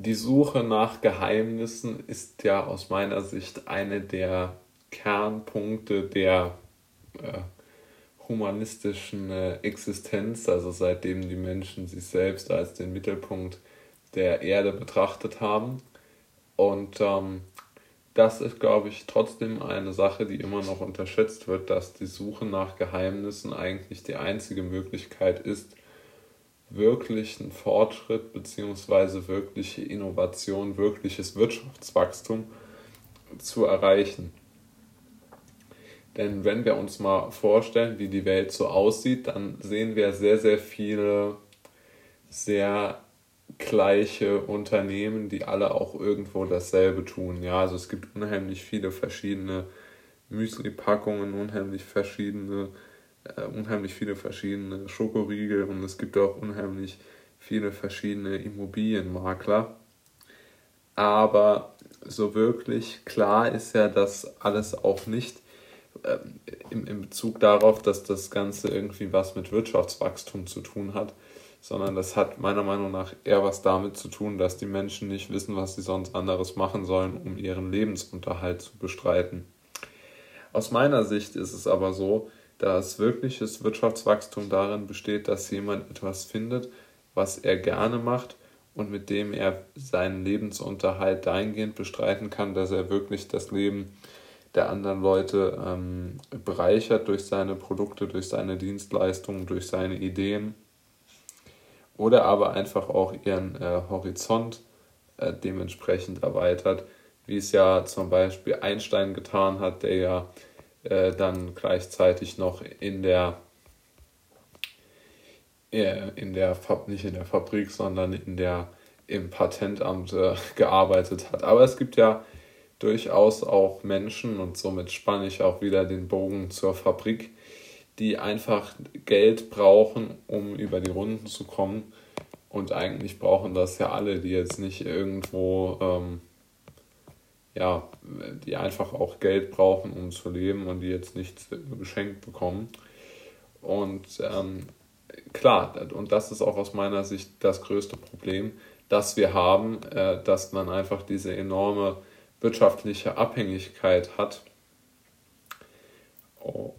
die Suche nach Geheimnissen ist ja aus meiner Sicht eine der Kernpunkte der äh, humanistischen äh, Existenz, also seitdem die Menschen sich selbst als den Mittelpunkt der Erde betrachtet haben. Und ähm, das ist, glaube ich, trotzdem eine Sache, die immer noch unterschätzt wird, dass die Suche nach Geheimnissen eigentlich die einzige Möglichkeit ist, wirklichen Fortschritt bzw. wirkliche Innovation, wirkliches Wirtschaftswachstum zu erreichen. Denn wenn wir uns mal vorstellen, wie die Welt so aussieht, dann sehen wir sehr, sehr viele sehr gleiche Unternehmen, die alle auch irgendwo dasselbe tun. Ja, also es gibt unheimlich viele verschiedene Müsli-Packungen, unheimlich verschiedene äh, unheimlich viele verschiedene Schokoriegel und es gibt auch unheimlich viele verschiedene Immobilienmakler. Aber so wirklich klar ist ja, dass alles auch nicht äh, im, im Bezug darauf, dass das Ganze irgendwie was mit Wirtschaftswachstum zu tun hat, sondern das hat meiner Meinung nach eher was damit zu tun, dass die Menschen nicht wissen, was sie sonst anderes machen sollen, um ihren Lebensunterhalt zu bestreiten. Aus meiner Sicht ist es aber so, dass wirkliches Wirtschaftswachstum darin besteht, dass jemand etwas findet, was er gerne macht und mit dem er seinen Lebensunterhalt dahingehend bestreiten kann, dass er wirklich das Leben der anderen Leute ähm, bereichert durch seine Produkte, durch seine Dienstleistungen, durch seine Ideen oder aber einfach auch ihren äh, Horizont äh, dementsprechend erweitert, wie es ja zum Beispiel Einstein getan hat, der ja äh, dann gleichzeitig noch in der äh, in der nicht in der Fabrik, sondern in der im Patentamt äh, gearbeitet hat. Aber es gibt ja durchaus auch Menschen und somit spanne ich auch wieder den Bogen zur Fabrik, die einfach Geld brauchen, um über die Runden zu kommen. Und eigentlich brauchen das ja alle, die jetzt nicht irgendwo ähm, ja, die einfach auch Geld brauchen, um zu leben und die jetzt nichts geschenkt bekommen. Und ähm, klar, und das ist auch aus meiner Sicht das größte Problem, das wir haben, äh, dass man einfach diese enorme wirtschaftliche Abhängigkeit hat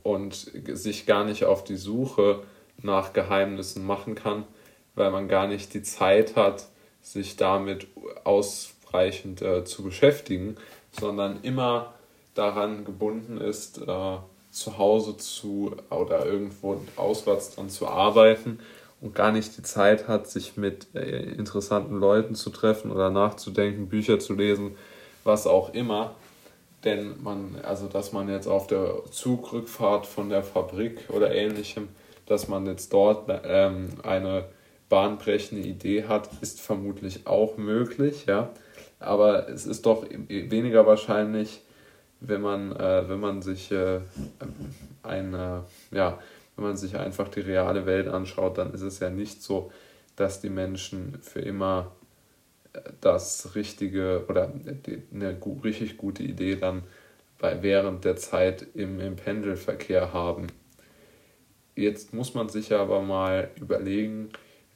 und sich gar nicht auf die Suche nach Geheimnissen machen kann, weil man gar nicht die Zeit hat, sich damit aus ausreichend äh, zu beschäftigen, sondern immer daran gebunden ist, äh, zu Hause zu oder irgendwo auswärts dann zu arbeiten und gar nicht die Zeit hat, sich mit äh, interessanten Leuten zu treffen oder nachzudenken, Bücher zu lesen, was auch immer. Denn man, also dass man jetzt auf der Zugrückfahrt von der Fabrik oder ähnlichem, dass man jetzt dort ähm, eine bahnbrechende Idee hat, ist vermutlich auch möglich, ja aber es ist doch weniger wahrscheinlich, wenn man, äh, wenn man sich äh, eine, ja, wenn man sich einfach die reale Welt anschaut, dann ist es ja nicht so, dass die Menschen für immer äh, das richtige oder eine richtig gute Idee dann bei, während der Zeit im, im Pendelverkehr haben. Jetzt muss man sich aber mal überlegen,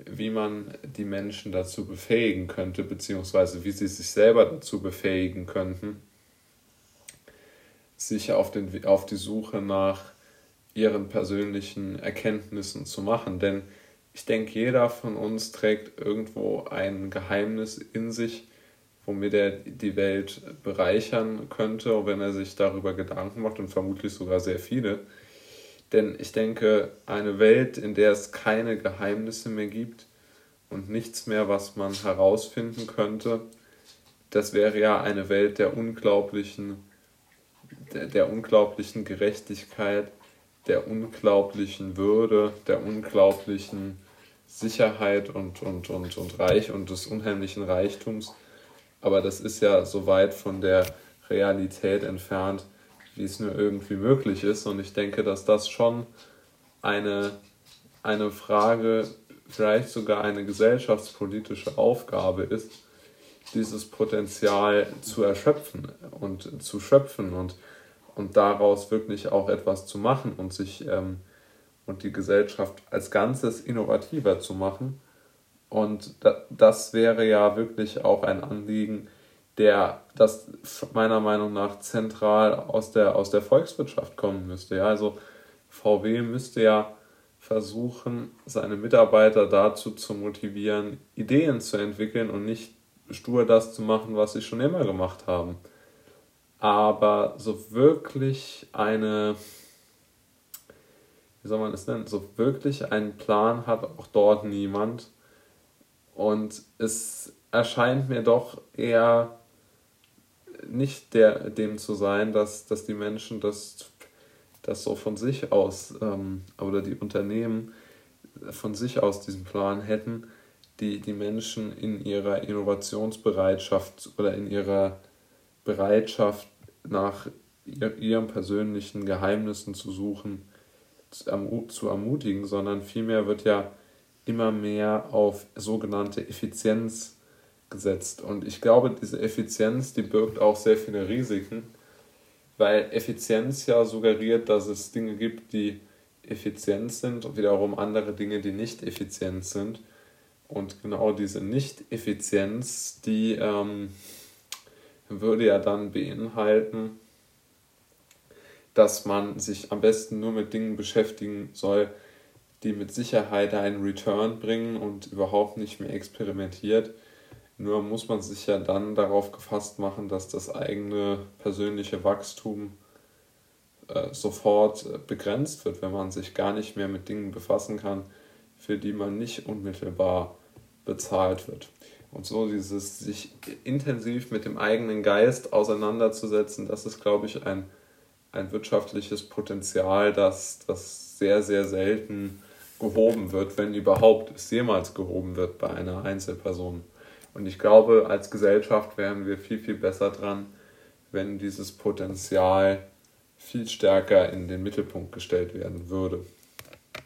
wie man die Menschen dazu befähigen könnte, beziehungsweise wie sie sich selber dazu befähigen könnten, sich auf, den, auf die Suche nach ihren persönlichen Erkenntnissen zu machen. Denn ich denke, jeder von uns trägt irgendwo ein Geheimnis in sich, womit er die Welt bereichern könnte, wenn er sich darüber Gedanken macht und vermutlich sogar sehr viele. Denn ich denke, eine Welt, in der es keine Geheimnisse mehr gibt und nichts mehr, was man herausfinden könnte, das wäre ja eine Welt der unglaublichen, der, der unglaublichen Gerechtigkeit, der unglaublichen Würde, der unglaublichen Sicherheit und, und, und, und Reich und des unheimlichen Reichtums. Aber das ist ja so weit von der Realität entfernt, wie es nur irgendwie möglich ist. Und ich denke, dass das schon eine, eine Frage, vielleicht sogar eine gesellschaftspolitische Aufgabe ist, dieses Potenzial zu erschöpfen und zu schöpfen und, und daraus wirklich auch etwas zu machen und sich ähm, und die Gesellschaft als Ganzes innovativer zu machen Und das wäre ja wirklich auch ein Anliegen, der das meiner Meinung nach zentral aus der, aus der Volkswirtschaft kommen müsste. Ja, also VW müsste ja versuchen, seine Mitarbeiter dazu zu motivieren, Ideen zu entwickeln und nicht stur das zu machen, was sie schon immer gemacht haben. Aber so wirklich eine, wie soll man es nennen, so wirklich einen Plan hat auch dort niemand. Und es erscheint mir doch eher nicht der, dem zu sein, dass, dass die Menschen das, das so von sich aus ähm, oder die Unternehmen von sich aus diesen Plan hätten, die, die Menschen in ihrer Innovationsbereitschaft oder in ihrer Bereitschaft nach ihren persönlichen Geheimnissen zu suchen, zu ermutigen, sondern vielmehr wird ja immer mehr auf sogenannte Effizienz gesetzt. Und ich glaube, diese Effizienz, die birgt auch sehr viele Risiken, weil Effizienz ja suggeriert, dass es Dinge gibt, die effizient sind und wiederum andere Dinge, die nicht effizient sind. Und genau diese Nicht-Effizienz, die ähm, würde ja dann beinhalten, dass man sich am besten nur mit Dingen beschäftigen soll, die mit Sicherheit einen Return bringen und überhaupt nicht mehr experimentiert. Nur muss man sich ja dann darauf gefasst machen, dass das eigene persönliche Wachstum äh, sofort äh, begrenzt wird, wenn man sich gar nicht mehr mit Dingen befassen kann, für die man nicht unmittelbar bezahlt wird. Und so dieses sich intensiv mit dem eigenen Geist auseinanderzusetzen, das ist, glaube ich, ein, ein wirtschaftliches Potenzial, das, das sehr, sehr selten gehoben wird, wenn überhaupt es jemals gehoben wird bei einer Einzelperson. Und ich glaube, als Gesellschaft wären wir viel, viel besser dran, wenn dieses Potenzial viel stärker in den Mittelpunkt gestellt werden würde.